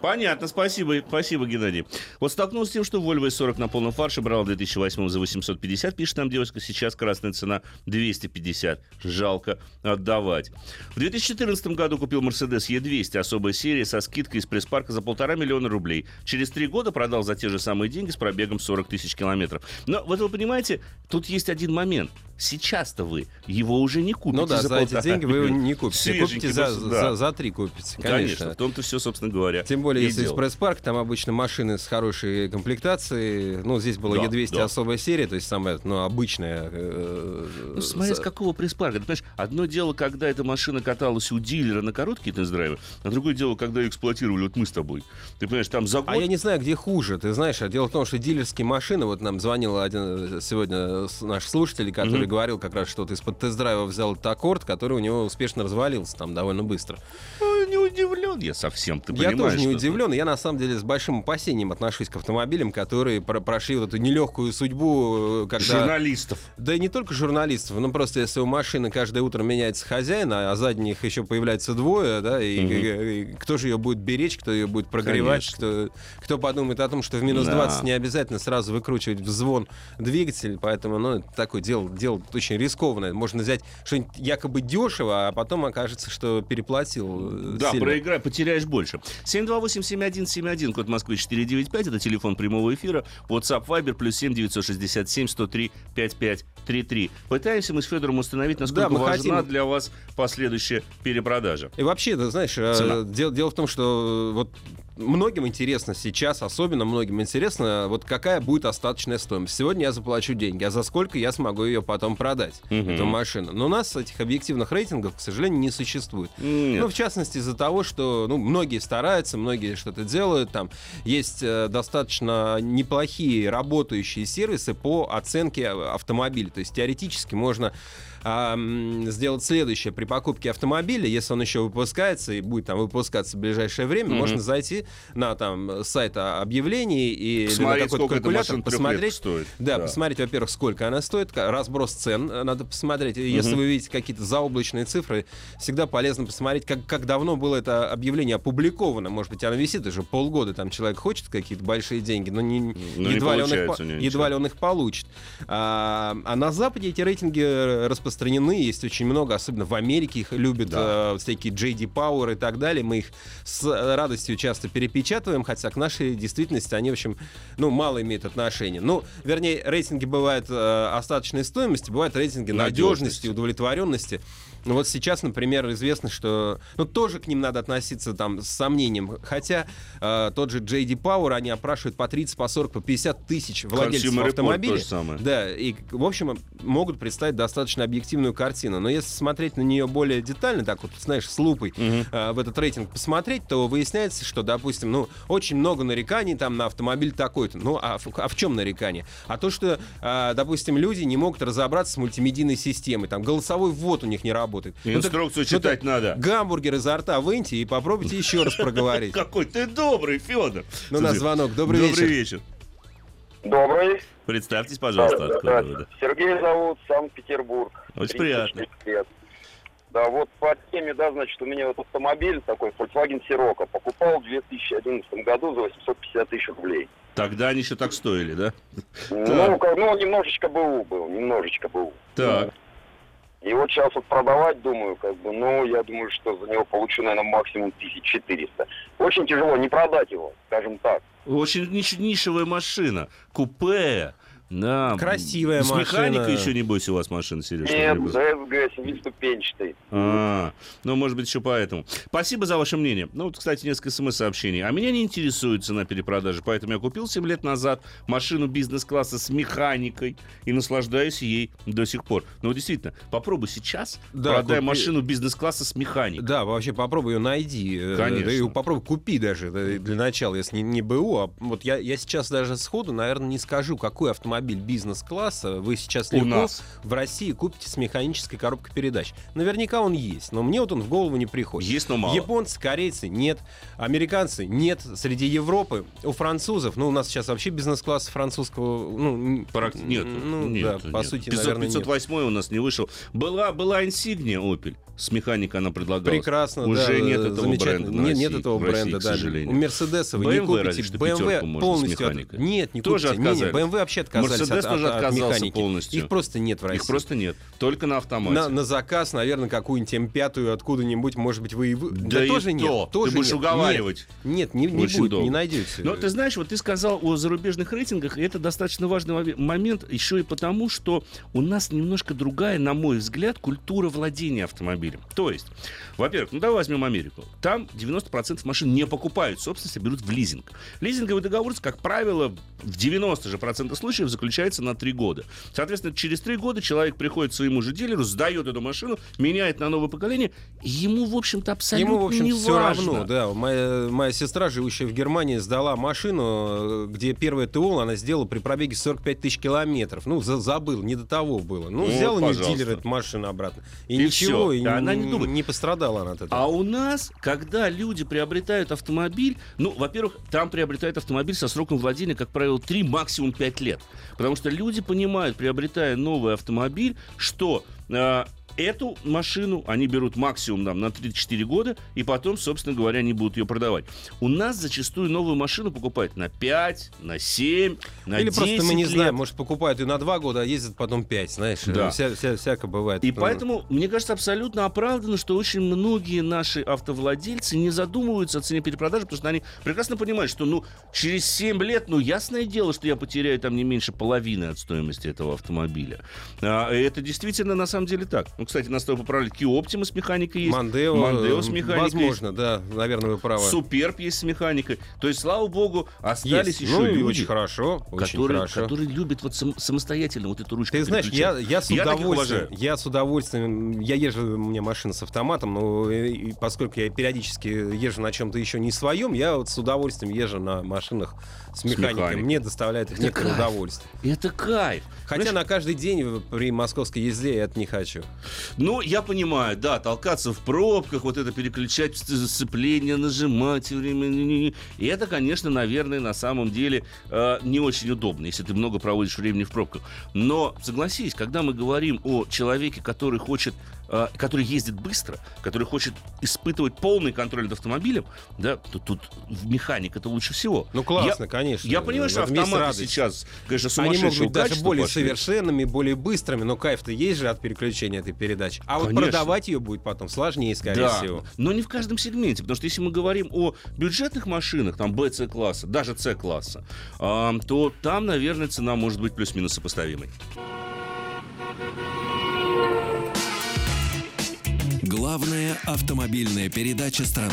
Speaker 1: Понятно, спасибо, спасибо, Геннадий. Вот столкнулся с тем, что Volvo S40 на полном фарше брал в 2008 за 850, пишет нам девушка, сейчас красная цена 250. Жалко отдавать. В 2014 году купил Mercedes E200, особая серия со скидкой из пресс-парка за полтора миллиона рублей. Через три года продал за те же самые деньги с пробегом 40 тысяч километров. Но вот вы понимаете, тут есть один момент. Сейчас-то вы его уже не купите.
Speaker 2: Ну да, за, за эти деньги вы его не купите. Купите за, да. за, за три купите, конечно. Конечно,
Speaker 1: в том-то все, собственно говоря.
Speaker 2: Тем более, если экспресс-парк, там обычно машины с хорошей комплектацией. Ну, здесь была да, E200 да. особая серия, то есть самая, ну, обычная.
Speaker 1: Э, ну, смотря с какого пресс-парка. Ты понимаешь, одно дело, когда эта машина каталась у дилера на короткие тест-драйвы, а другое дело, когда ее эксплуатировали, вот мы с тобой. Ты понимаешь, там за а год...
Speaker 2: А я не знаю, где хуже, ты знаешь. А дело в том, что дилерские машины, вот нам звонил один э, сегодня наш слушатель, который говорил как раз, что вот из-под тест-драйва взял этот аккорд, который у него успешно развалился там довольно быстро.
Speaker 1: Ну, не удивлен я совсем, ты
Speaker 2: понимаешь. Я тоже не удивлен. Я на самом деле с большим опасением отношусь к автомобилям, которые про прошли вот эту нелегкую судьбу,
Speaker 1: э, когда... Журналистов.
Speaker 2: Да и не только журналистов. Ну просто если у машины каждое утро меняется хозяин, а задних еще появляется двое, да, и, угу. и, и кто же ее будет беречь, кто ее будет прогревать, кто, кто подумает о том, что в минус да. 20 не обязательно сразу выкручивать в звон двигатель, поэтому, ну, такое дело, дело очень рискованное. Можно взять что-нибудь якобы дешево, а потом окажется, что переплатил
Speaker 1: э, Да, сильно. проиграй, потеряешь больше. 728-7171, код Москвы 495, это телефон прямого эфира, WhatsApp Viber, плюс 7 967 103 5533. Пытаемся мы с Федором установить, насколько да, важна хотим... для вас последующая перепродажа.
Speaker 2: И вообще, ты знаешь, э, дело, дело в том, что вот многим интересно сейчас, особенно многим интересно, вот какая будет остаточная стоимость. Сегодня я заплачу деньги, а за сколько я смогу ее потом продать, угу. эту машину. Но у нас этих объективных рейтингов, к сожалению, не существует. Нет. Ну, в частности, из-за того, что ну, многие стараются, многие что-то делают. Там есть э, достаточно неплохие работающие сервисы по оценке автомобиля. То есть теоретически можно а, сделать следующее. При покупке автомобиля, если он еще выпускается и будет там выпускаться в ближайшее время, mm-hmm. можно зайти на там сайт объявлений и
Speaker 1: посмотреть, на какой-то калькулятор,
Speaker 2: посмотреть,
Speaker 1: стоит.
Speaker 2: Да, да, посмотреть, во-первых, сколько она стоит, разброс цен э, надо посмотреть. Mm-hmm. Если вы видите какие-то заоблачные цифры, всегда полезно посмотреть, как, как давно было это объявление опубликовано. Может быть, оно висит уже полгода, там человек хочет какие-то большие деньги, но, не, но едва, не ли он их, едва ли он их получит. А, а на Западе эти рейтинги распространяются распространены, есть очень много, особенно в Америке их любят да. э, всякие JD Power и так далее. Мы их с радостью часто перепечатываем, хотя к нашей действительности они, в общем, ну, мало имеют отношения. Ну, вернее, рейтинги бывают э, остаточной стоимости, бывают рейтинги надежности, удовлетворенности. Ну вот сейчас, например, известно, что ну тоже к ним надо относиться там с сомнением. Хотя э, тот же JD Power, они опрашивают по 30, по 40, по 50 тысяч владельцев Consumer автомобилей. Да, и, в общем, могут представить достаточно объективную картину. Но если смотреть на нее более детально, так вот, знаешь, с лупой угу. э, в этот рейтинг посмотреть, то выясняется, что, допустим, ну, очень много нареканий там на автомобиль такой-то. Ну, а в, а в чем нарекание? А то, что, э, допустим, люди не могут разобраться с мультимедийной системой. Там голосовой ввод у них не работает работает.
Speaker 1: Инструкцию ну, читать ну, надо.
Speaker 2: Гамбургер изо рта выньте и попробуйте еще раз проговорить.
Speaker 1: Какой ты добрый, Федор.
Speaker 2: Ну, на звонок. Добрый вечер.
Speaker 1: Добрый вечер.
Speaker 9: Добрый.
Speaker 1: Представьтесь, пожалуйста,
Speaker 9: откуда вы. Сергей зовут, Санкт-Петербург.
Speaker 1: Очень приятно. Лет.
Speaker 9: Да, вот по теме, да, значит, у меня вот автомобиль такой, Volkswagen Sirocco, покупал в 2011 году за 850 тысяч рублей.
Speaker 1: Тогда они еще так стоили, да?
Speaker 9: Ну, ну немножечко БУ был, немножечко БУ.
Speaker 1: Так.
Speaker 9: И вот сейчас вот продавать, думаю, как бы, ну, я думаю, что за него получу, наверное, максимум 1400. Очень тяжело не продать его, скажем так.
Speaker 1: Очень ниш- нишевая машина, купе, Да.
Speaker 2: Красивая
Speaker 1: С
Speaker 2: машина.
Speaker 1: механикой еще, небось, у вас машина, Сереж?
Speaker 9: Нет, ДСГ семиступенчатый.
Speaker 1: А, ну, может быть, еще поэтому. Спасибо за ваше мнение. Ну, вот, кстати, несколько смс-сообщений. А меня не интересует цена перепродажи, поэтому я купил 7 лет назад машину бизнес-класса с механикой и наслаждаюсь ей до сих пор. Ну, действительно, попробуй сейчас
Speaker 2: Да,
Speaker 1: продай
Speaker 2: купи.
Speaker 1: машину бизнес-класса с механикой.
Speaker 2: Да, вообще попробуй ее найди. э,
Speaker 1: Конечно.
Speaker 2: Да и попробуй купи даже э, для начала, если не, не БУ. А вот я, я сейчас даже сходу, наверное, не скажу, какой автомобиль бизнес-класса вы сейчас
Speaker 1: У
Speaker 2: легко
Speaker 1: нас.
Speaker 2: в России купите с механической коробкой передач. Наверняка он есть, но мне вот он в голову не приходит.
Speaker 1: Есть, но мало.
Speaker 2: Японцы, корейцы нет, американцы нет, среди Европы, у французов, ну у нас сейчас вообще бизнес-класс французского, ну
Speaker 1: Практи- Нет,
Speaker 2: ну
Speaker 1: нет,
Speaker 2: да, по
Speaker 1: нет.
Speaker 2: сути,
Speaker 1: 500,
Speaker 2: наверное, нет.
Speaker 1: 508 у нас не вышел. Была, была Insignia Opel. С механикой она предлагалась.
Speaker 2: Прекрасно,
Speaker 1: Уже
Speaker 2: да,
Speaker 1: нет этого бренда.
Speaker 2: Нет, нет этого бренда,
Speaker 1: к
Speaker 2: да.
Speaker 1: сожалению.
Speaker 2: У Мерседеса вы не купите.
Speaker 1: что
Speaker 2: BMW полностью... от-. Нет, не
Speaker 1: Тоже
Speaker 2: купите. Не, не,
Speaker 1: отказались.
Speaker 2: BMW вообще отказались
Speaker 1: Мерседес
Speaker 2: от,
Speaker 1: тоже
Speaker 2: от- от
Speaker 1: отказался
Speaker 2: механики.
Speaker 1: полностью.
Speaker 2: Их просто нет в России.
Speaker 1: Их просто нет. Только на автомате.
Speaker 2: на, на заказ, наверное, какую-нибудь М5 откуда-нибудь, может быть, вы и вы.
Speaker 1: Да и
Speaker 2: тоже
Speaker 1: то.
Speaker 2: нет.
Speaker 1: Ты
Speaker 2: Тоже
Speaker 1: будешь
Speaker 2: нет.
Speaker 1: уговаривать.
Speaker 2: Нет, нет, не, не будет,
Speaker 1: долго.
Speaker 2: не найдете.
Speaker 1: Но ты знаешь, вот ты сказал о зарубежных рейтингах, и это достаточно важный момент еще и потому, что у нас немножко другая, на мой взгляд, культура владения автомобилем. То есть, во-первых, ну давай возьмем Америку. Там 90% машин не покупают собственность, а берут в лизинг. Лизинговый договор, как правило, в 90 же процентов случаев заключается на 3 года. Соответственно, через 3 года человек приходит к своему же дилеру, сдает эту машину, меняет на новое поколение, ему, в общем-то, абсолютно
Speaker 2: Ему, в общем,
Speaker 1: не
Speaker 2: все
Speaker 1: важно.
Speaker 2: равно, да. Моя, моя сестра, живущая в Германии, сдала машину, э, где первое ТО она сделала при пробеге 45 тысяч километров. Ну, за- забыл, не до того было. Ну,
Speaker 1: Вот,
Speaker 2: взял у нее дилер эту машину обратно. И,
Speaker 1: И
Speaker 2: ничего,
Speaker 1: всё.
Speaker 2: и
Speaker 1: Да она не думает.
Speaker 2: не пострадала она от этого.
Speaker 1: А у нас, когда люди приобретают автомобиль, ну, во-первых, там приобретают автомобиль со сроком владения, как правило, 3, максимум 5 лет. Потому что люди понимают, приобретая новый автомобиль, что э, эту машину они берут максимум там, на 3-4 года, и потом, собственно говоря, они будут ее продавать. У нас зачастую новую машину покупают на 5, на 7, на
Speaker 2: Или
Speaker 1: 10
Speaker 2: просто мы не
Speaker 1: лет.
Speaker 2: знаем, может, покупают и на два года, а ездят потом пять, знаешь.
Speaker 1: Да.
Speaker 2: Вся, вся- всяко бывает.
Speaker 1: И поэтому, мне кажется, абсолютно оправданно, что очень многие наши автовладельцы не задумываются о цене перепродажи, потому что они прекрасно понимают, что ну, через 7 лет, ну, ясное дело, что я потеряю там не меньше половины от стоимости этого автомобиля. А, это действительно на самом деле так. Ну, кстати, нас с тобой поправили, Optima с механикой есть.
Speaker 2: Мандео,
Speaker 1: Мандео с
Speaker 2: э,
Speaker 1: механикой
Speaker 2: Возможно, да, наверное, вы правы.
Speaker 1: Суперб есть с механикой. То есть, слава богу, остались
Speaker 2: Есть.
Speaker 1: еще
Speaker 2: Ну,
Speaker 1: люди,
Speaker 2: очень хорошо, очень
Speaker 1: которые,
Speaker 2: хорошо.
Speaker 1: которые любят вот сам- самостоятельно вот эту ручку
Speaker 2: Ты знаешь, я, я с
Speaker 1: Я
Speaker 2: удовольствием, я с удовольствием, я езжу, у меня машина с автоматом, но и- и поскольку я периодически езжу на чем-то еще не своем, я вот с удовольствием езжу на машинах с механикой.
Speaker 1: механикой.
Speaker 2: Мне доставляет это некоторое
Speaker 1: кайф.
Speaker 2: удовольствие.
Speaker 1: Это кайф.
Speaker 2: Хотя
Speaker 1: Знаешь,
Speaker 2: на каждый день при московской езде я это не хочу.
Speaker 1: Ну, я понимаю, да, толкаться в пробках, вот это переключать с- сцепление, нажимать время. И это, конечно, наверное, на самом деле э, не очень удобно, если ты много проводишь времени в пробках. Но, согласись, когда мы говорим о человеке, который хочет э, который ездит быстро, который хочет испытывать полный контроль над автомобилем, да, то тут механик это лучше всего.
Speaker 2: Ну, классно,
Speaker 1: Я-
Speaker 2: конечно.
Speaker 1: Я понимаю, что автоматы
Speaker 2: радость.
Speaker 1: сейчас, конечно,
Speaker 2: Они
Speaker 1: сумасшедшего
Speaker 2: могут быть даже более
Speaker 1: пошли.
Speaker 2: совершенными, более быстрыми, но кайф-то есть же от переключения этой передачи. А вот
Speaker 1: Конечно.
Speaker 2: продавать ее будет потом сложнее, скорее
Speaker 1: Да,
Speaker 2: всего.
Speaker 1: но не в каждом сегменте, потому что если мы говорим о бюджетных машинах, там Б, С класса, даже С класса, а, то там, наверное, цена может быть плюс-минус сопоставимой.
Speaker 3: Главная автомобильная передача страны.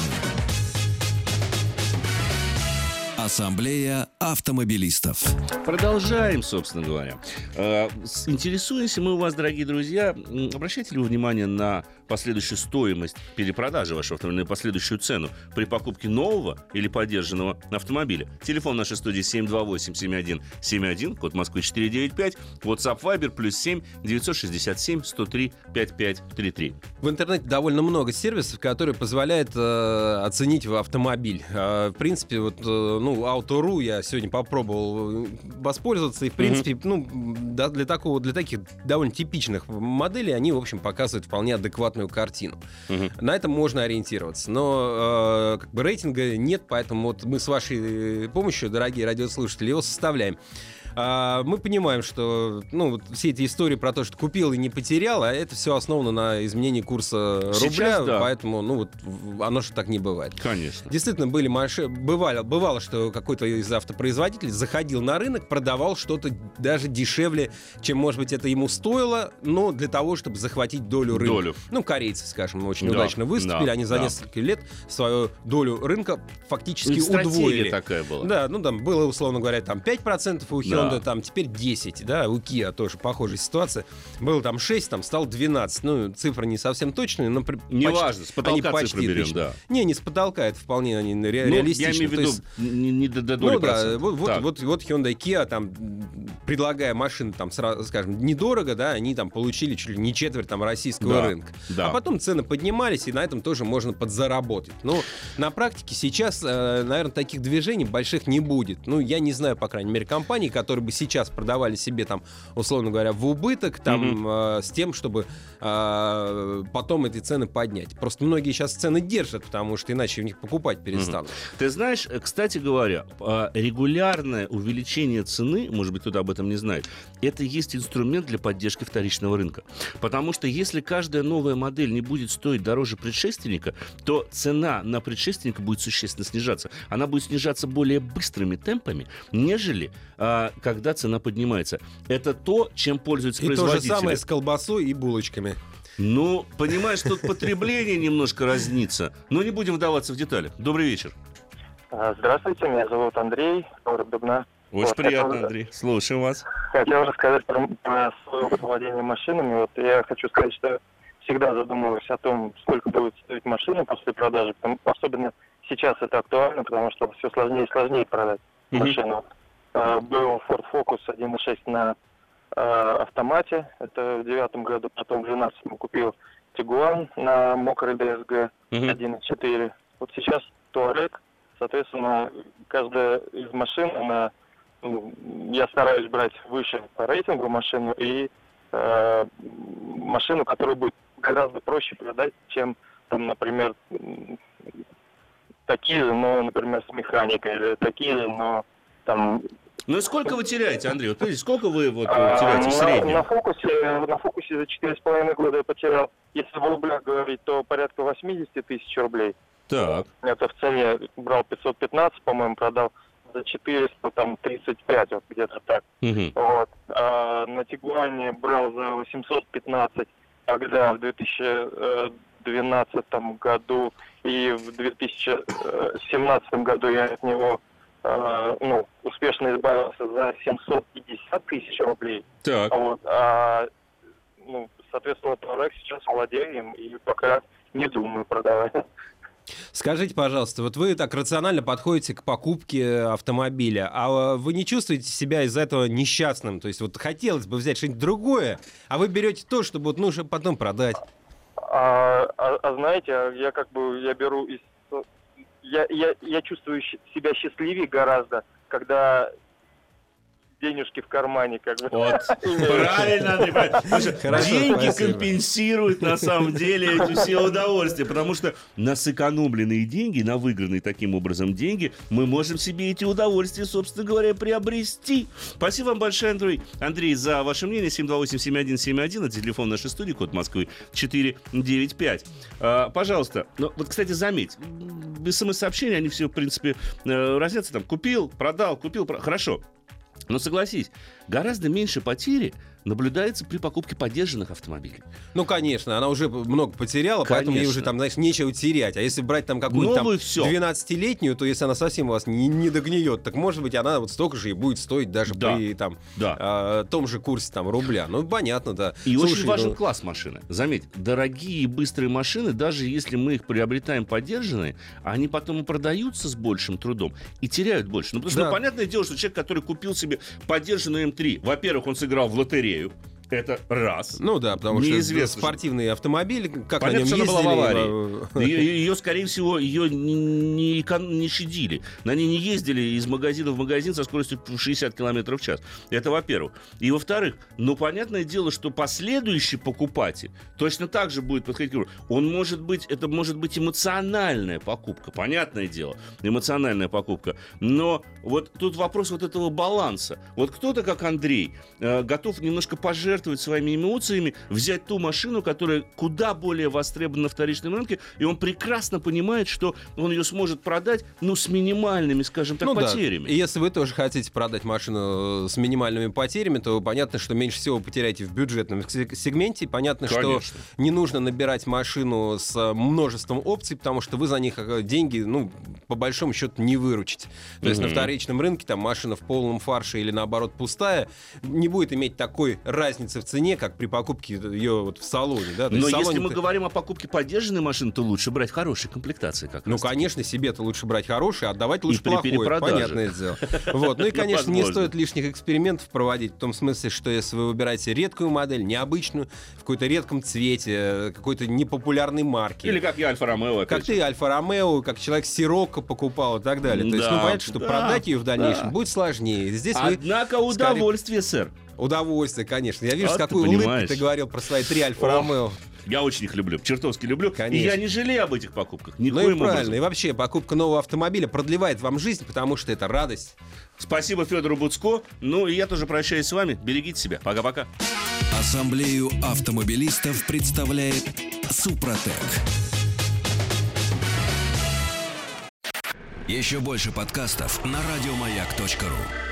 Speaker 3: Ассамблея автомобилистов.
Speaker 1: Продолжаем, собственно говоря. Э, Интересуемся мы у вас, дорогие друзья, м, обращаете ли вы внимание на последующую стоимость перепродажи вашего автомобиля, на последующую цену при покупке нового или поддержанного автомобиля? Телефон нашей студии 728-7171, код Москвы 495, WhatsApp Viber плюс 7 967 103 5533.
Speaker 2: В интернете довольно много сервисов, которые позволяют э, оценить автомобиль. Э, в принципе, вот, э, ну, Auto.ru я сегодня попробовал э, воспользоваться, и, в принципе, ну, да, для такого, для таких довольно типичных моделей они, в общем, показывают вполне адекватную адекватную картину. Угу. На этом можно ориентироваться. Но э, как бы рейтинга нет, поэтому вот мы с вашей помощью, дорогие радиослушатели, его составляем. А, мы понимаем, что ну, все эти истории про то, что купил и не потерял, а это все основано на изменении курса Сейчас, рубля, да. поэтому ну, вот, оно же так не бывает.
Speaker 1: Конечно.
Speaker 2: Действительно, были машины, бывало, бывало, что какой-то из автопроизводителей заходил на рынок, продавал что-то даже дешевле, чем, может быть, это ему стоило, но для того, чтобы захватить долю рынка. Долю. Ну, корейцы, скажем, очень да, удачно выступили, да, они за да. несколько лет свою долю рынка фактически удвоили.
Speaker 1: такая была.
Speaker 2: Да, ну там было, условно говоря, там 5% у Hyundai, Honda там теперь 10, да, у Kia тоже похожая ситуация. Было там 6, там стал 12. Ну, цифры не совсем точные, но...
Speaker 1: Неважно, с потолка они цифры берем, да.
Speaker 2: Не, не с потолка, это вполне они ре- ну, реалистично.
Speaker 1: я имею в виду есть, не, не до, до доли Ну да,
Speaker 2: вот, вот, вот, вот Hyundai Kia, там, предлагая машины, там, сразу, скажем, недорого, да, они там получили чуть ли не четверть там российского да, рынка. Да. А потом цены поднимались, и на этом тоже можно подзаработать. Но на практике сейчас, э, наверное, таких движений больших не будет. Ну, я не знаю, по крайней мере, компаний, которые бы сейчас продавали себе там, условно говоря, в убыток, там, mm-hmm. э, с тем, чтобы э, потом эти цены поднять. Просто многие сейчас цены держат, потому что иначе в них покупать перестанут.
Speaker 1: Mm-hmm. Ты знаешь, э, кстати говоря, а, регулярное увеличение цены, может быть, кто-то об этом не знает, это есть инструмент для поддержки вторичного рынка. Потому что если каждая новая модель не будет стоить дороже предшественника, то цена на предшественника будет существенно снижаться. Она будет снижаться более быстрыми темпами, нежели а, когда цена поднимается. Это то, чем пользуются и производители.
Speaker 2: И то же самое с колбасой и булочками.
Speaker 1: Ну, понимаешь, тут потребление немножко разнится. Но не будем вдаваться в детали. Добрый вечер.
Speaker 10: А, здравствуйте, меня зовут Андрей, город Дубна.
Speaker 1: Очень вот, приятно, хотел, Андрей. Слушаем вас.
Speaker 10: Хотел рассказать про, про свое владение машинами. Вот я хочу сказать, что всегда задумываюсь о том, сколько будет стоить машина после продажи. Особенно сейчас это актуально, потому что все сложнее и сложнее продать машину. А, был Ford Focus 1.6 на а, автомате, это в девятом году, потом в двенадцатом купил Тигуан на мокрой DSG 1.4. Вот сейчас Туарек, соответственно, каждая из машин, она, ну, я стараюсь брать выше по рейтингу машину и э, машину, которую будет гораздо проще продать, чем, там, например, такие, но, например, с механикой, или такие, но там
Speaker 1: ну и сколько вы теряете, Андрей? Вот видите, сколько вы вот а, теряете в среднем?
Speaker 10: На, на, фокусе, на фокусе за 4,5 года я потерял, если в рублях говорить, то порядка 80 тысяч рублей.
Speaker 1: Так.
Speaker 10: Это в цене брал 515, по-моему, продал за 400, там, 35, вот где-то так. Угу. Вот. А на Тигуане брал за 815, когда в 2012 году и в 2017 году я от него Э, ну, успешно избавился за 750 тысяч рублей.
Speaker 1: Так.
Speaker 10: Вот, а, ну, соответственно, Touareg сейчас владеем и пока не думаю продавать.
Speaker 2: Скажите, пожалуйста, вот вы так рационально подходите к покупке автомобиля, а вы не чувствуете себя из-за этого несчастным? То есть вот хотелось бы взять что-нибудь другое, а вы берете то, чтобы вот, ну, потом продать.
Speaker 10: А, а, а знаете, я как бы я беру из я, я, я чувствую себя счастливее гораздо, когда денежки в кармане, как бы.
Speaker 1: Вот. Правильно. Хорошо, Деньги спасибо. компенсируют на самом деле эти все удовольствия, потому что на сэкономленные деньги, на выигранные таким образом деньги, мы можем себе эти удовольствия, собственно говоря, приобрести. Спасибо вам большое, Андрей, Андрей за ваше мнение. 728-7171, это телефон нашей студии, код Москвы 495. А, пожалуйста, ну, вот, кстати, заметь, смс-сообщения, они все, в принципе, э, разнятся там. Купил, продал, купил, продал. Хорошо. Но согласись, гораздо меньше потери наблюдается при покупке поддержанных автомобилей.
Speaker 2: Ну, конечно, она уже много потеряла, конечно. поэтому ей уже там, знаешь, нечего терять. А если брать там какую-то там 12-летнюю, то если она совсем у вас не, не догниет, так может быть она вот столько же и будет стоить даже да. при там да. а, том же курсе там рубля. Ну, понятно, да.
Speaker 1: И Слушай, очень важен ну... класс машины. Заметь, дорогие и быстрые машины, даже если мы их приобретаем поддержанные, они потом и продаются с большим трудом и теряют больше. Ну, потому что, да. ну, понятное дело, что человек, который купил себе поддержанную М3, во-первых, он сыграл в лотерею, Это раз.
Speaker 2: Ну да, потому Неизвестно, что спортивный автомобиль, как Понятно, на нем ездили.
Speaker 1: Она была в аварии. Ее, ее, скорее всего, ее не, не, не щадили. На ней не ездили из магазина в магазин со скоростью 60 км в час. Это во-первых. И во-вторых, ну, понятное дело, что последующий покупатель точно так же будет подходить к Он может быть, это может быть эмоциональная покупка, понятное дело, эмоциональная покупка. Но вот тут вопрос вот этого баланса. Вот кто-то, как Андрей, э, готов немножко пожертвовать пожертвовать своими эмоциями, взять ту машину, которая куда более востребована на вторичном рынке, и он прекрасно понимает, что он ее сможет продать, ну, с минимальными, скажем так, ну, потерями.
Speaker 2: Да. И если вы тоже хотите продать машину э, с минимальными потерями, то понятно, что меньше всего потеряете в бюджетном сегменте. Понятно, Конечно. что не нужно набирать машину с э, множеством опций, потому что вы за них э, деньги, ну, по большому счету, не выручите. То mm-hmm. есть на вторичном рынке там машина в полном фарше или наоборот пустая не будет иметь такой разницы разница в цене, как при покупке ее вот в салоне. Да?
Speaker 1: Но если мы говорим о покупке поддержанной машины, то лучше брать хорошие комплектации. Как
Speaker 2: ну, конечно, себе-то лучше брать хорошие, а отдавать лучше плохое. Понятное дело. Вот. Ну и, конечно, не стоит лишних экспериментов проводить, в том смысле, что если вы выбираете редкую модель, необычную, в какой-то редком цвете, какой-то непопулярной марки.
Speaker 1: Или как я Альфа-Ромео.
Speaker 2: Как ты Альфа-Ромео, как человек Сирокко покупал и так далее. То есть, ну, понятно, что продать ее в дальнейшем будет сложнее. Здесь
Speaker 1: Однако удовольствие, сэр.
Speaker 2: Удовольствие, конечно. Я вижу, а с какой улыбкой ты говорил про свои три Альфа-Ромео.
Speaker 1: Я очень их люблю, чертовски люблю. Конечно. И я не жалею об этих покупках.
Speaker 2: Никоим ну и правильно. Образом. И вообще, покупка нового автомобиля продлевает вам жизнь, потому что это радость.
Speaker 1: Спасибо Федору Буцко. Ну и я тоже прощаюсь с вами. Берегите себя. Пока-пока.
Speaker 3: Ассамблею автомобилистов представляет Супротек. Еще больше подкастов на радиомаяк.ру